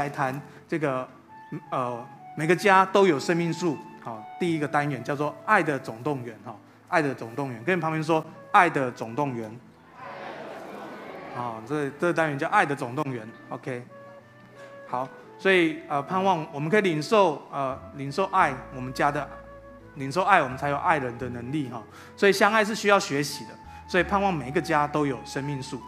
来谈这个，呃，每个家都有生命树。好，第一个单元叫做“爱的总动员”哈，“爱的总动员”，跟你旁边说“爱的总动员”。好，这这单元叫“爱的总动员”。OK，好，所以呃，盼望我们可以领受呃，领受爱，我们家的领受爱，我们才有爱人的能力哈。所以相爱是需要学习的，所以盼望每一个家都有生命树。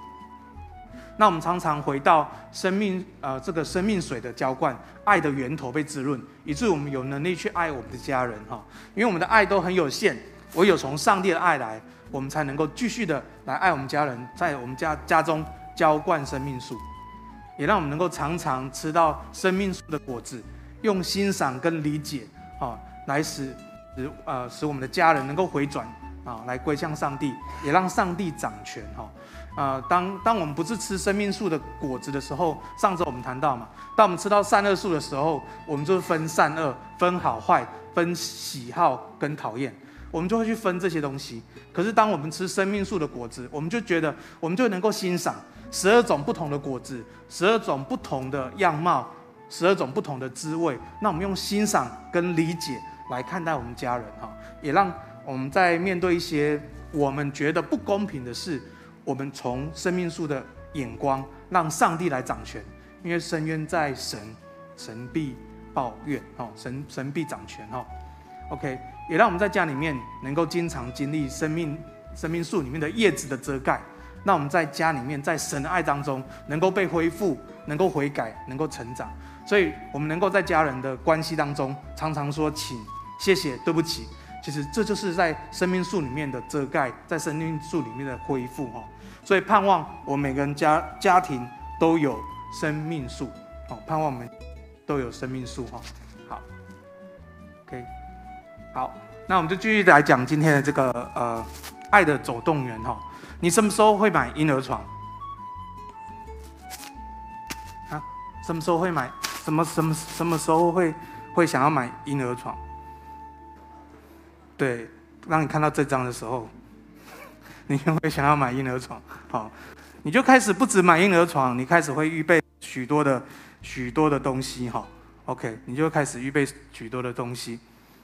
那我们常常回到生命，呃，这个生命水的浇灌，爱的源头被滋润，以致我们有能力去爱我们的家人哈。因为我们的爱都很有限，唯有从上帝的爱来，我们才能够继续的来爱我们家人，在我们家家中浇灌生命树，也让我们能够常常吃到生命树的果子，用欣赏跟理解啊，来使使呃使我们的家人能够回转啊，来归向上帝，也让上帝掌权哈。啊、呃，当当我们不是吃生命树的果子的时候，上周我们谈到嘛，当我们吃到善恶树的时候，我们就分善恶、分好坏、分喜好跟讨厌，我们就会去分这些东西。可是当我们吃生命树的果子，我们就觉得我们就能够欣赏十二种不同的果子，十二种不同的样貌，十二种不同的滋味。那我们用欣赏跟理解来看待我们家人哈，也让我们在面对一些我们觉得不公平的事。我们从生命树的眼光，让上帝来掌权，因为深渊在神，神必抱怨哦，神神必掌权哦。OK，也让我们在家里面能够经常经历生命生命树里面的叶子的遮盖，让我们在家里面在神的爱当中能够被恢复，能够悔改，能够成长。所以，我们能够在家人的关系当中常常说请、谢谢、对不起。其实这就是在生命树里面的遮盖，在生命树里面的恢复哈。所以盼望我每个人家家庭都有生命树，哦，盼望我们都有生命树哈。好，OK，好，那我们就继续来讲今天的这个呃爱的总动员哈。你什么时候会买婴儿床？啊，什么时候会买？什么什么什么时候会会想要买婴儿床？对，当你看到这张的时候，你就会想要买婴儿床，好，你就开始不止买婴儿床，你开始会预备许多的许多的东西，哈，OK，你就开始预备许多的东西，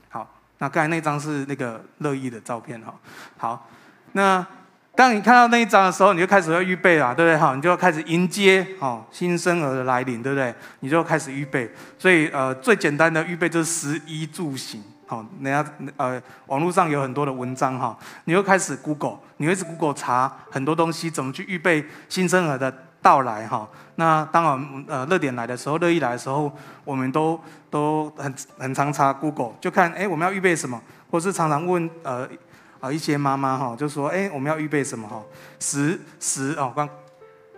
好，那刚才那张是那个乐意的照片，哈，好，那当你看到那一张的时候，你就开始要预备了，对不对？好，你就要开始迎接，哦，新生儿的来临，对不对？你就开始预备，所以呃，最简单的预备就是食衣住行。好，人家呃，网络上有很多的文章哈，你又开始 Google，你会一直 Google 查很多东西，怎么去预备新生儿的到来哈。那当然呃，热点来的时候，乐意来的时候，我们都都很很常查 Google，就看哎，我们要预备什么，或是常常问呃呃一些妈妈哈，就说哎，我们要预备什么哈？食食哦，光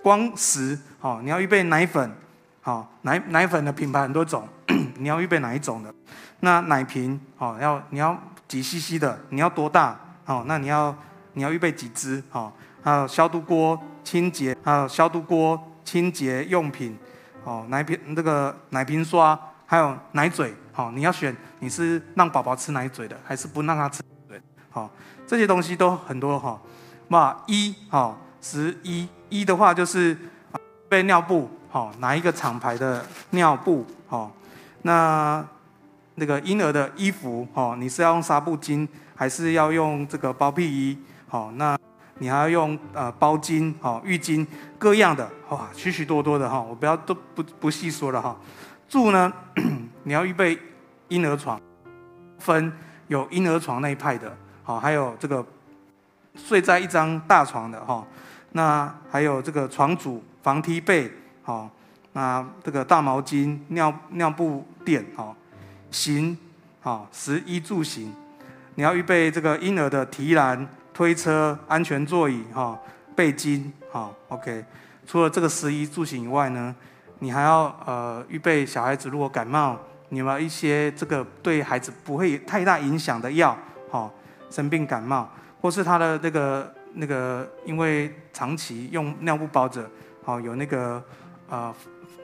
光食哦，你要预备奶粉，好奶奶粉的品牌很多种，你要预备哪一种的？那奶瓶哦，要你要几 CC 的？你要多大？哦，那你要你要预备几支？哦，还有消毒锅、清洁，还有消毒锅、清洁用品，哦，奶瓶那个奶瓶刷，还有奶嘴，哦，你要选你是让宝宝吃奶嘴的，还是不让他吃奶嘴？好，这些东西都很多哈。那一，好，十一一的话就是备尿布，好，哪一个厂牌的尿布？好，那。那个婴儿的衣服，哦，你是要用纱布巾，还是要用这个包屁衣？好，那你还要用呃包巾，好，浴巾，各样的，哇，许许多多的哈，我不要都不不细说了哈。住呢，你要预备婴儿床，分有婴儿床那一派的，好，还有这个睡在一张大床的哈，那还有这个床组、防踢被，好，那这个大毛巾、尿尿布垫，好。行，好，食衣住行，你要预备这个婴儿的提篮、推车、安全座椅，哈，背巾，好，OK。除了这个食衣住行以外呢，你还要呃预备小孩子如果感冒，你有没有一些这个对孩子不会太大影响的药，好，生病感冒，或是他的那个那个因为长期用尿布包着，好，有那个呃。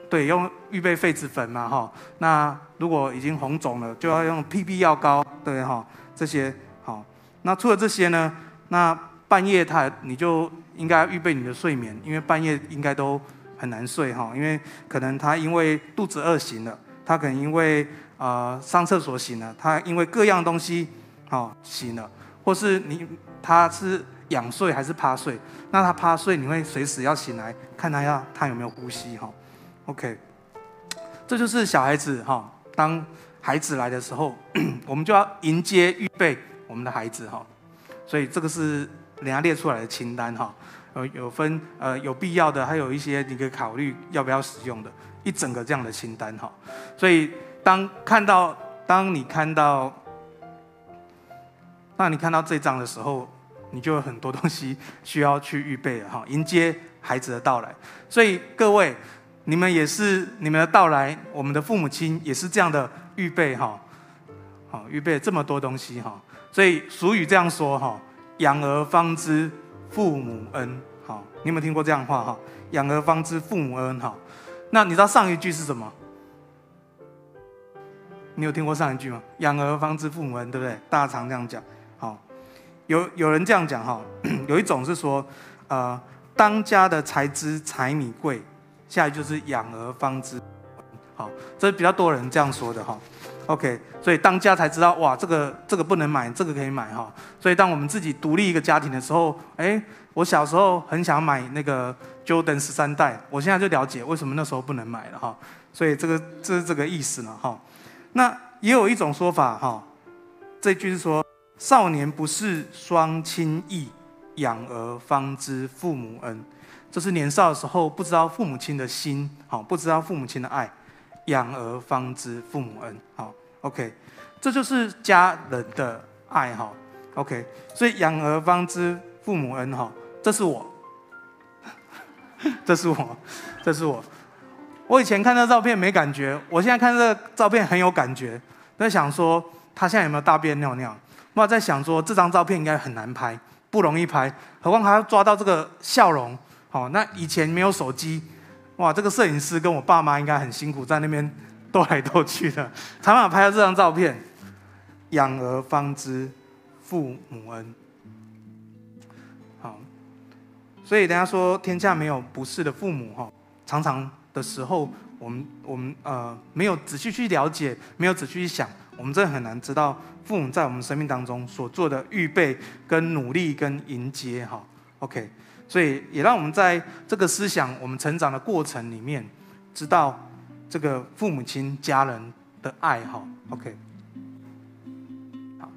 对，用预备痱子粉嘛，哈。那如果已经红肿了，就要用 PP 药膏，对哈。这些好。那除了这些呢？那半夜他你就应该预备你的睡眠，因为半夜应该都很难睡哈，因为可能他因为肚子饿醒了，他可能因为呃上厕所醒了，他因为各样东西好醒了，或是你他是仰睡还是趴睡，那他趴睡你会随时要醒来看他要他有没有呼吸哈，OK，这就是小孩子哈，当孩子来的时候，我们就要迎接预备我们的孩子哈，所以这个是人家列出来的清单哈。有有分呃有必要的，还有一些你可以考虑要不要使用的，一整个这样的清单哈。所以当看到当你看到，当你看到这张的时候，你就有很多东西需要去预备了 哈，迎接孩子的到来。所以各位，你们也是你们的到来，我们的父母亲也是这样的预备哈，好预备这么多东西哈。所以俗语这样说哈，养儿方知父母恩。好，你有没有听过这样的话哈？养儿方知父母恩。好，那你知道上一句是什么？你有听过上一句吗？养儿方知父母恩，对不对？大家常这样讲。有有人这样讲哈，有一种是说，呃，当家的才知柴米贵，下一句就是养儿方知。好，这是比较多人这样说的哈。OK，所以当家才知道哇，这个这个不能买，这个可以买哈。所以当我们自己独立一个家庭的时候，哎。我小时候很想买那个 Jordan 十三代，我现在就了解为什么那时候不能买了哈。所以这个这是这个意思呢哈。那也有一种说法哈，这句是说少年不识双亲意，养儿方知父母恩。这是年少的时候不知道父母亲的心，好不知道父母亲的爱，养儿方知父母恩。好，OK，这就是家人的爱哈。OK，所以养儿方知父母恩哈。这是我，这是我，这是我。我以前看这照片没感觉，我现在看这照片很有感觉。在想说他现在有没有大便尿尿？我在想说这张照片应该很难拍，不容易拍，何况还要抓到这个笑容。好，那以前没有手机，哇，这个摄影师跟我爸妈应该很辛苦，在那边斗来斗去的，才把拍到这张照片。养儿方知父母恩。好所以人家说天下没有不是的父母哈，常常的时候我们我们呃没有仔细去了解，没有仔细去想，我们真的很难知道父母在我们生命当中所做的预备跟努力跟迎接哈。OK，所以也让我们在这个思想我们成长的过程里面，知道这个父母亲家人的爱哈。OK 好。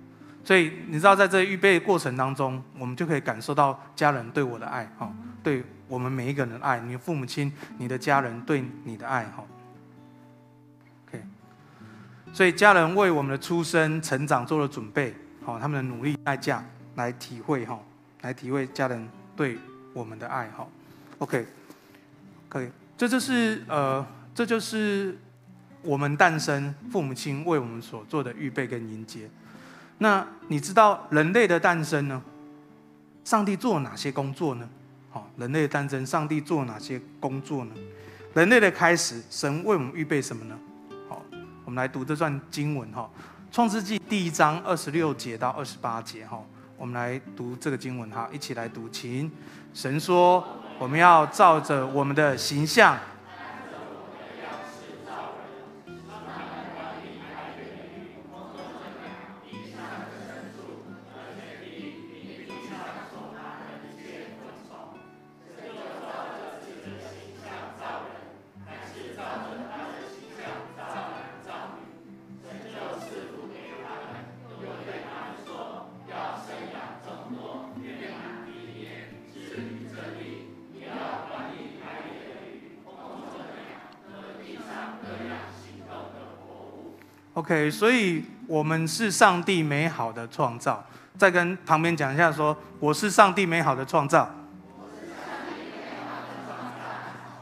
所以你知道，在这预备过程当中，我们就可以感受到家人对我的爱，哈，对我们每一个人的爱，你的父母亲、你的家人对你的爱，哈。OK，所以家人为我们的出生、成长做了准备，好，他们的努力代价来体会，哈，来体会家人对我们的爱，哈。OK，可以，这就是呃，这就是我们诞生，父母亲为我们所做的预备跟迎接。那你知道人类的诞生呢？上帝做了哪些工作呢？好，人类的诞生，上帝做了哪些工作呢？人类的开始，神为我们预备什么呢？好，我们来读这段经文哈，《创世纪》第一章二十六节到二十八节哈，我们来读这个经文哈，一起来读，请。神说：“我们要照着我们的形象。所以我们是上帝美好的创造。再跟旁边讲一下说，说我是上帝美好的创造。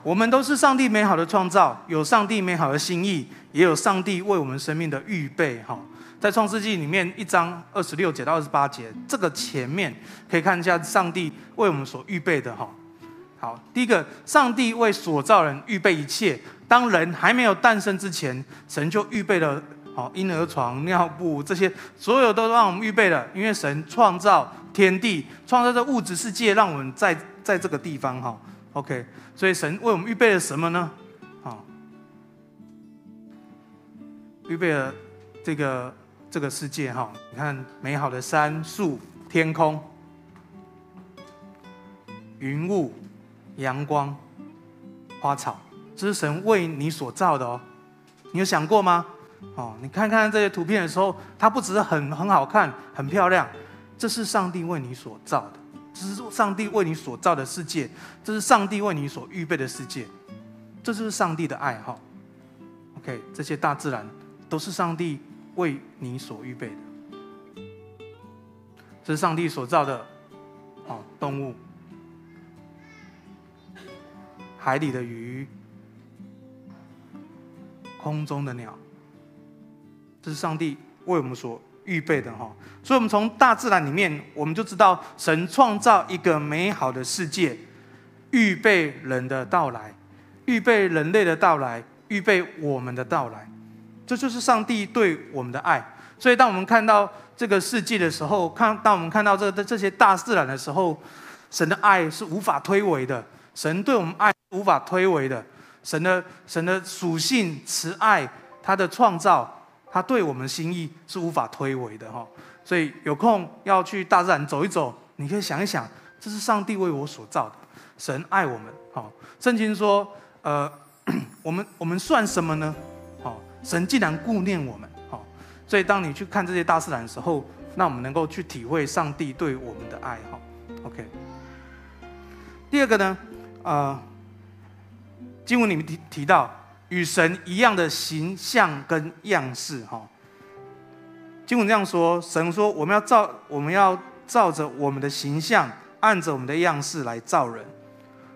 我们都是上帝美好的创造，有上帝美好的心意，也有上帝为我们生命的预备。哈，在创世纪里面一章二十六节到二十八节，这个前面可以看一下上帝为我们所预备的。哈，好，第一个，上帝为所造人预备一切，当人还没有诞生之前，神就预备了。好，婴儿床、尿布这些，所有都让我们预备了。因为神创造天地，创造这物质世界，让我们在在这个地方哈 OK，所以神为我们预备了什么呢？啊，预备了这个这个世界哈，你看美好的山树、天空、云雾、阳光、花草，这是神为你所造的哦。你有想过吗？哦，你看看这些图片的时候，它不只是很很好看、很漂亮，这是上帝为你所造的。这是上帝为你所造的世界，这是上帝为你所预备的世界，这就是上帝的爱好。OK，这些大自然都是上帝为你所预备的，这是上帝所造的，好动物，海里的鱼，空中的鸟，这是上帝为我们所预备的哈，所以，我们从大自然里面，我们就知道神创造一个美好的世界，预备人的到来，预备人类的到来，预备我们的到来，这就是上帝对我们的爱。所以，当我们看到这个世界的时候，看当我们看到这这些大自然的时候，神的爱是无法推诿的，神对我们爱无法推诿的，神的神的属性慈爱，他的创造。他对我们心意是无法推诿的哈，所以有空要去大自然走一走，你可以想一想，这是上帝为我所造的，神爱我们，哈，圣经说，呃，我们我们算什么呢？好，神既然顾念我们，好，所以当你去看这些大自然的时候，那我们能够去体会上帝对我们的爱，哈，OK。第二个呢，呃，经文里面提提到。与神一样的形象跟样式，哈。经文这样说：神说，我们要照，我们要照着我们的形象，按着我们的样式来造人。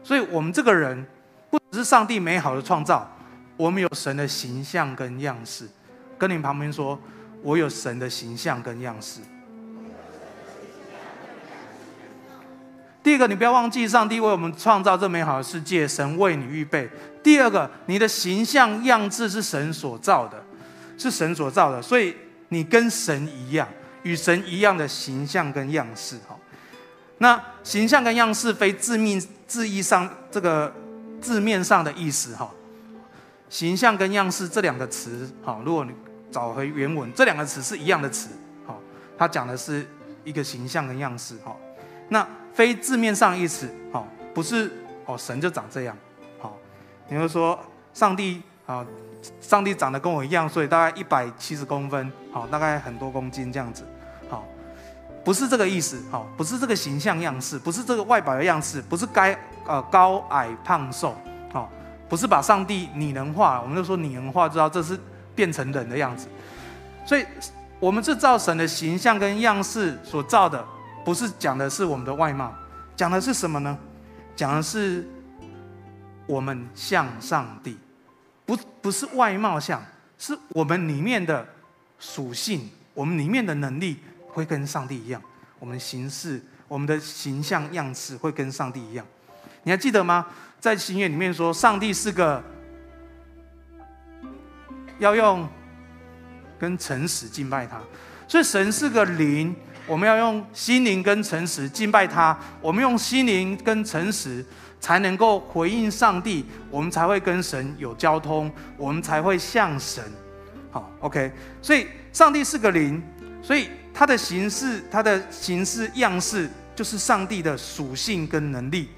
所以，我们这个人不只是上帝美好的创造，我们有神的形象跟样式。跟你旁边说，我有神的形象跟样式。第一个，你不要忘记，上帝为我们创造这美好的世界，神为你预备。第二个，你的形象样式是神所造的，是神所造的，所以你跟神一样，与神一样的形象跟样式。哈，那形象跟样式非字面字义上这个字面上的意思。哈，形象跟样式这两个词，哈，如果你找回原文，这两个词是一样的词。哈，它讲的是一个形象跟样式。哈，那。非字面上意思，哈，不是哦，神就长这样，你会说上帝啊，上帝长得跟我一样，所以大概一百七十公分，好，大概很多公斤这样子，好，不是这个意思，好，不是这个形象样式，不是这个外表的样式，不是该呃高矮胖瘦，好，不是把上帝拟人化，我们就说拟人化，知道这是变成人的样子，所以我们是造神的形象跟样式所造的。不是讲的是我们的外貌，讲的是什么呢？讲的是我们像上帝，不不是外貌像，是我们里面的属性，我们里面的能力会跟上帝一样，我们形式，我们的形象样式会跟上帝一样。你还记得吗？在新约里面说，上帝是个要用跟诚实敬拜他，所以神是个灵。我们要用心灵跟诚实敬拜他，我们用心灵跟诚实才能够回应上帝，我们才会跟神有交通，我们才会像神。好，OK。所以上帝是个灵，所以他的形式、他的形式样式就是上帝的属性跟能力。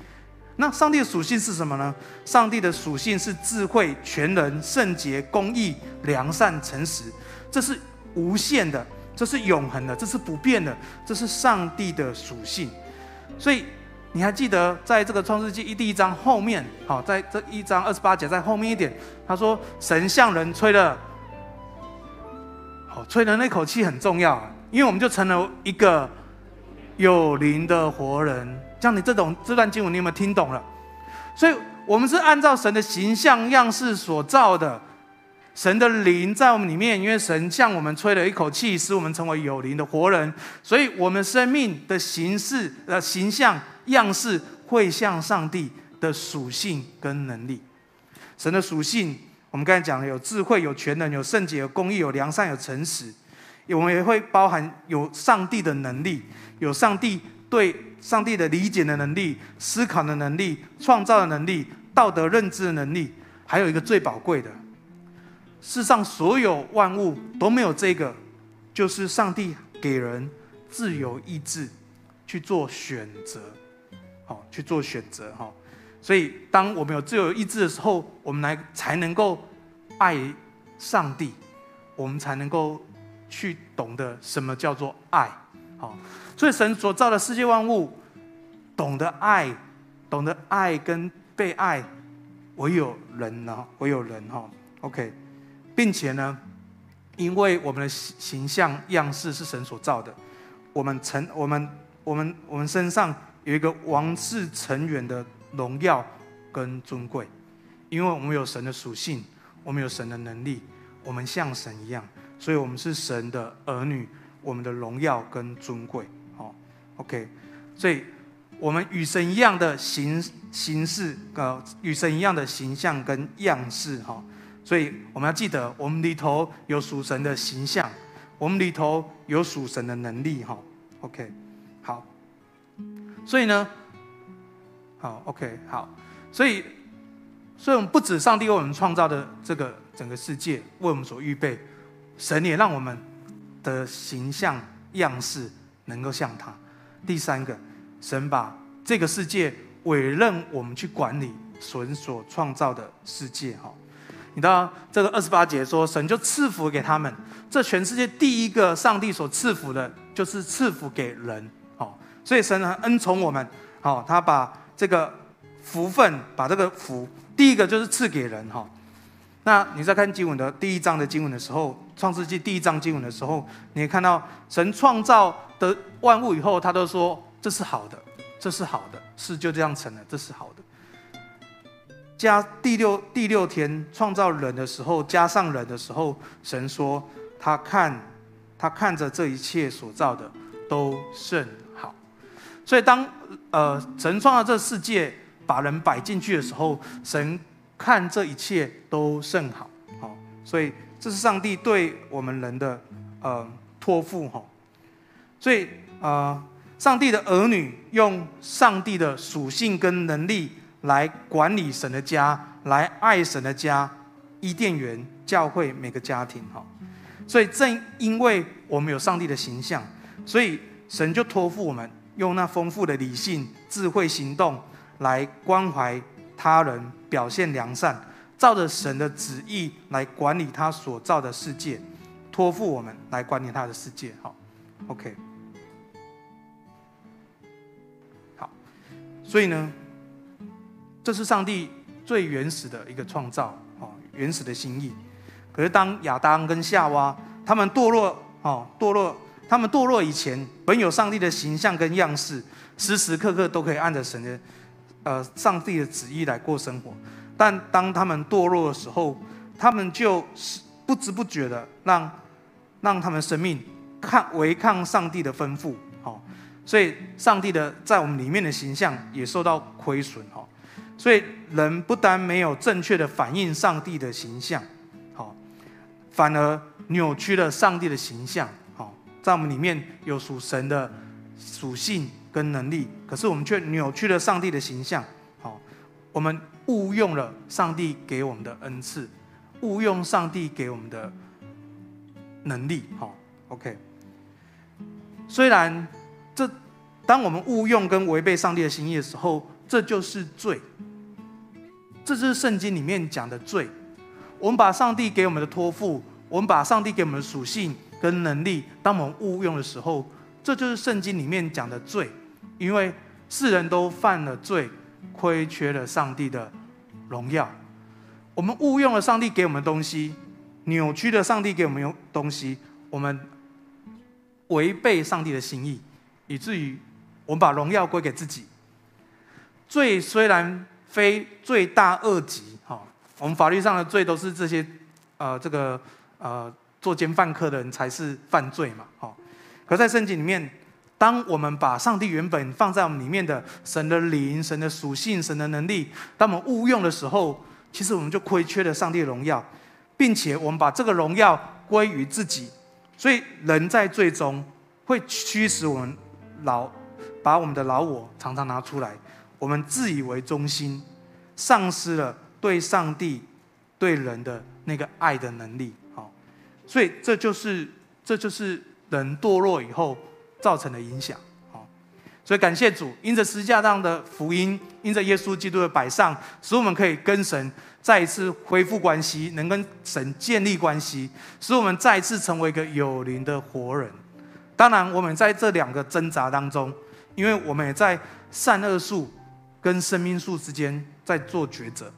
那上帝的属性是什么呢？上帝的属性是智慧、全能、圣洁、公义、良善、诚实，这是无限的。这是永恒的，这是不变的，这是上帝的属性。所以你还记得，在这个创世纪一第一章后面，好，在这一章二十八节在后面一点，他说神向人吹了，好，吹的那口气很重要，因为我们就成了一个有灵的活人。像你这种这段经文，你有没有听懂了？所以我们是按照神的形象样式所造的。神的灵在我们里面，因为神向我们吹了一口气，使我们成为有灵的活人，所以我们生命的形式、呃形象、样式会像上帝的属性跟能力。神的属性，我们刚才讲了，有智慧、有全能、有圣洁、有公义、有良善、有诚实。我们也会包含有上帝的能力，有上帝对上帝的理解的能力、思考的能力、创造的能力、道德认知的能力，还有一个最宝贵的，世上所有万物都没有这个，就是上帝给人自由意志去做选择，好，去做选择哈。所以，当我们有自由意志的时候，我们来才能够爱上帝，我们才能够去懂得什么叫做爱。好，所以神所造的世界万物，懂得爱，懂得爱跟被爱，唯有人呢，唯有人哈。OK，并且呢，因为我们的形形象样式是神所造的，我们成我们我们我们身上有一个王室成员的。荣耀跟尊贵，因为我们有神的属性，我们有神的能力，我们像神一样，所以我们是神的儿女。我们的荣耀跟尊贵，好，OK，所以我们与神一样的形形式，呃，与神一样的形象跟样式，哈，所以我们要记得，我们里头有属神的形象，我们里头有属神的能力，哈，OK，好，所以呢。好，OK，好，所以，所以我们不止上帝为我们创造的这个整个世界为我们所预备，神也让我们的形象样式能够像他。第三个，神把这个世界委任我们去管理神所创造的世界。哈，你知道这个二十八节说，神就赐福给他们。这全世界第一个上帝所赐福的，就是赐福给人。好，所以神很恩宠我们。好，他把。这个福分，把这个福，第一个就是赐给人哈。那你在看经文的第一章的经文的时候，《创世纪》第一章经文的时候，你会看到神创造的万物以后，他都说这是好的，这是好的，是就这样成了，这是好的。加第六第六天创造人的时候，加上人的时候，神说他看他看着这一切所造的都甚好，所以当。呃，神创造这世界，把人摆进去的时候，神看这一切都甚好，好，所以这是上帝对我们人的呃托付哈。所以呃，上帝的儿女用上帝的属性跟能力来管理神的家，来爱神的家，伊甸园教会每个家庭哈。所以正因为我们有上帝的形象，所以神就托付我们。用那丰富的理性、智慧行动来关怀他人，表现良善，照着神的旨意来管理他所造的世界，托付我们来管理他的世界。好，OK，好，所以呢，这是上帝最原始的一个创造，哦，原始的心意。可是当亚当跟夏娃他们堕落，哦，堕落。他们堕落以前，本有上帝的形象跟样式，时时刻刻都可以按着神的，呃，上帝的旨意来过生活。但当他们堕落的时候，他们就不知不觉的让，让他们生命抗违抗上帝的吩咐，好，所以上帝的在我们里面的形象也受到亏损，哈。所以人不但没有正确的反映上帝的形象，好，反而扭曲了上帝的形象。好在我们里面有属神的属性跟能力，可是我们却扭曲了上帝的形象。好，我们误用了上帝给我们的恩赐，误用上帝给我们的能力。好，OK。虽然这，当我们误用跟违背上帝的心意的时候，这就是罪。这就是圣经里面讲的罪。我们把上帝给我们的托付，我们把上帝给我们的属性。跟能力，当我们误用的时候，这就是圣经里面讲的罪，因为世人都犯了罪，亏缺了上帝的荣耀。我们误用了上帝给我们的东西，扭曲了上帝给我们的东西，我们违背上帝的心意，以至于我们把荣耀归给自己。罪虽然非罪大恶极，哈，我们法律上的罪都是这些，呃，这个，呃。作奸犯科的人才是犯罪嘛？好，可在圣经里面，当我们把上帝原本放在我们里面的神的灵、神的属性、神的能力，当我们误用的时候，其实我们就亏缺了上帝的荣耀，并且我们把这个荣耀归于自己，所以人在最终会驱使我们老把我们的老我常常拿出来，我们自以为中心，丧失了对上帝、对人的那个爱的能力。好，所以这就是这就是人堕落以后造成的影响。好，所以感谢主，因着十字架上的福音，因着耶稣基督的摆上，使我们可以跟神再一次恢复关系，能跟神建立关系，使我们再一次成为一个有灵的活人。当然，我们在这两个挣扎当中，因为我们也在善恶树跟生命树之间在做抉择。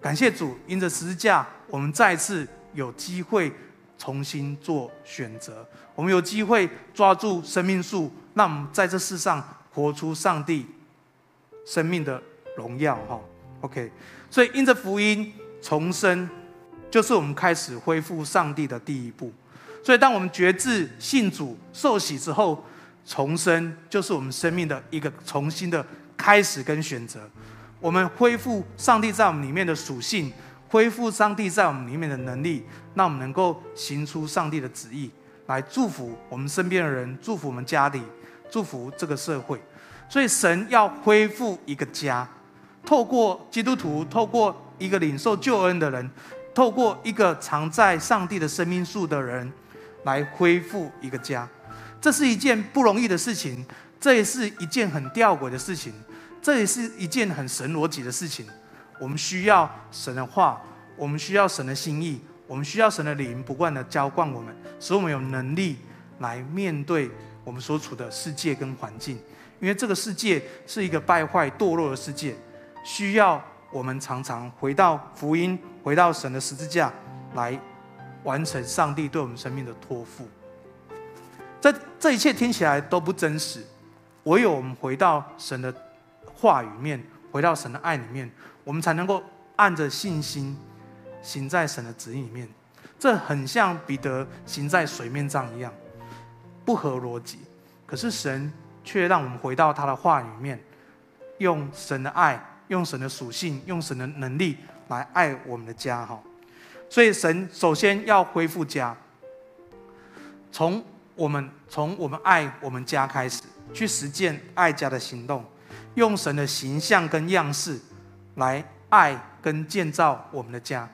感谢主，因着十字架，我们再次有机会重新做选择。我们有机会抓住生命树，让我们在这世上活出上帝生命的荣耀。哈，OK。所以因着福音重生，就是我们开始恢复上帝的第一步。所以，当我们决志信主受洗之后，重生就是我们生命的一个重新的开始跟选择。我们恢复上帝在我们里面的属性，恢复上帝在我们里面的能力，让我们能够行出上帝的旨意，来祝福我们身边的人，祝福我们家里，祝福这个社会。所以，神要恢复一个家，透过基督徒，透过一个领受救恩的人，透过一个藏在上帝的生命树的人。来恢复一个家，这是一件不容易的事情，这也是一件很吊诡的事情，这也是一件很神逻辑的事情。我们需要神的话，我们需要神的心意，我们需要神的灵不断的浇灌我们，使我们有能力来面对我们所处的世界跟环境。因为这个世界是一个败坏堕落的世界，需要我们常常回到福音，回到神的十字架来。完成上帝对我们生命的托付，这这一切听起来都不真实。唯有我们回到神的话语面，回到神的爱里面，我们才能够按着信心行在神的旨意里面。这很像彼得行在水面上一样，不合逻辑。可是神却让我们回到他的话语面，用神的爱，用神的属性，用神的能力来爱我们的家。哈。所以，神首先要恢复家，从我们从我们爱我们家开始，去实践爱家的行动，用神的形象跟样式来爱跟建造我们的家。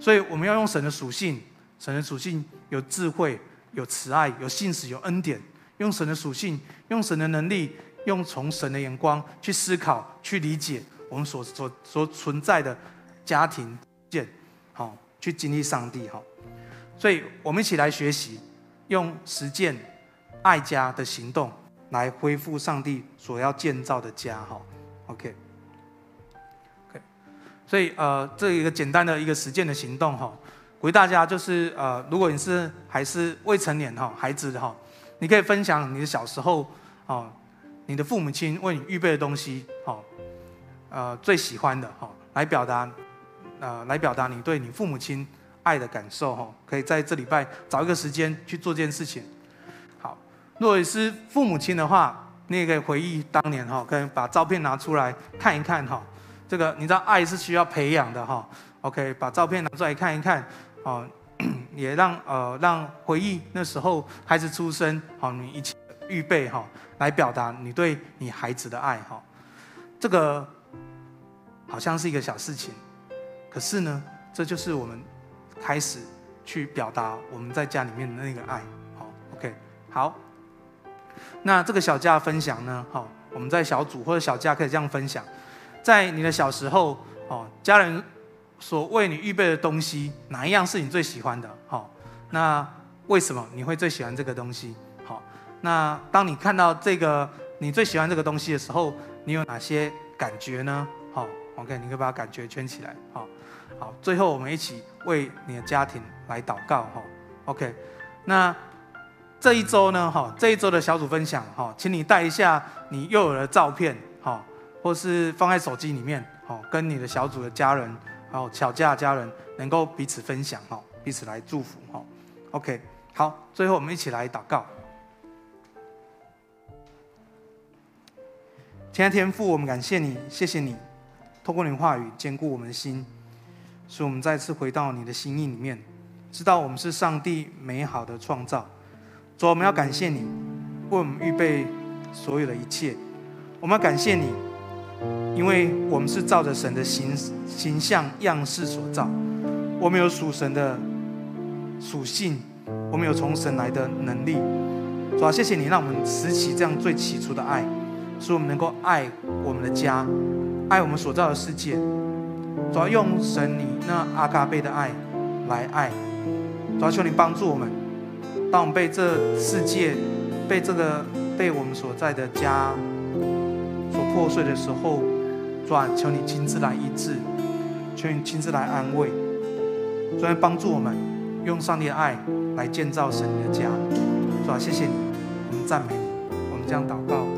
所以，我们要用神的属性，神的属性有智慧、有慈爱、有信实、有恩典。用神的属性，用神的能力，用从神的眼光去思考、去理解我们所所所存在的家庭建，好。去经历上帝哈，所以我们一起来学习，用实践爱家的行动来恢复上帝所要建造的家哈。OK，OK，所以呃，这一个简单的一个实践的行动哈，鼓励大家就是呃，如果你是还是未成年哈孩子哈，你可以分享你的小时候哦，你的父母亲为你预备的东西哈，呃，最喜欢的哈，来表达。呃，来表达你对你父母亲爱的感受哈，可以在这礼拜找一个时间去做这件事情。好，如果是父母亲的话，你也可以回忆当年哈，可以把照片拿出来看一看哈。这个你知道爱是需要培养的哈。OK，把照片拿出来看一看，哦，也让呃让回忆那时候孩子出生，好，你一起预备哈，来表达你对你孩子的爱哈。这个好像是一个小事情。可是呢，这就是我们开始去表达我们在家里面的那个爱。好，OK，好。那这个小家分享呢，好，我们在小组或者小家可以这样分享：在你的小时候，哦，家人所为你预备的东西，哪一样是你最喜欢的？好，那为什么你会最喜欢这个东西？好，那当你看到这个你最喜欢这个东西的时候，你有哪些感觉呢？好，OK，你可以把感觉圈起来。好。好，最后我们一起为你的家庭来祷告哈。OK，那这一周呢，哈，这一周的小组分享哈，请你带一下你幼儿的照片哈，或是放在手机里面，哈，跟你的小组的家人，还有小家的家人能够彼此分享哈，彼此来祝福哈。OK，好，最后我们一起来祷告。亲爱天父，我们感谢你，谢谢你，透过你的话语坚固我们的心。使我们再次回到你的心意里面，知道我们是上帝美好的创造。主，我们要感谢你，为我们预备所有的一切，我们要感谢你，因为我们是照着神的形形象样式所造，我们有属神的属性，我们有从神来的能力。主啊，谢谢你让我们拾起这样最起初的爱，使我们能够爱我们的家，爱我们所造的世界。主要，用神你那阿嘎贝的爱来爱。主要，求你帮助我们，当我们被这世界、被这个、被我们所在的家所破碎的时候，主啊，求你亲自来医治，求你亲自来安慰，主啊，帮助我们用上帝的爱来建造神的家。主啊，谢谢你，我们赞美你，我们这样祷告。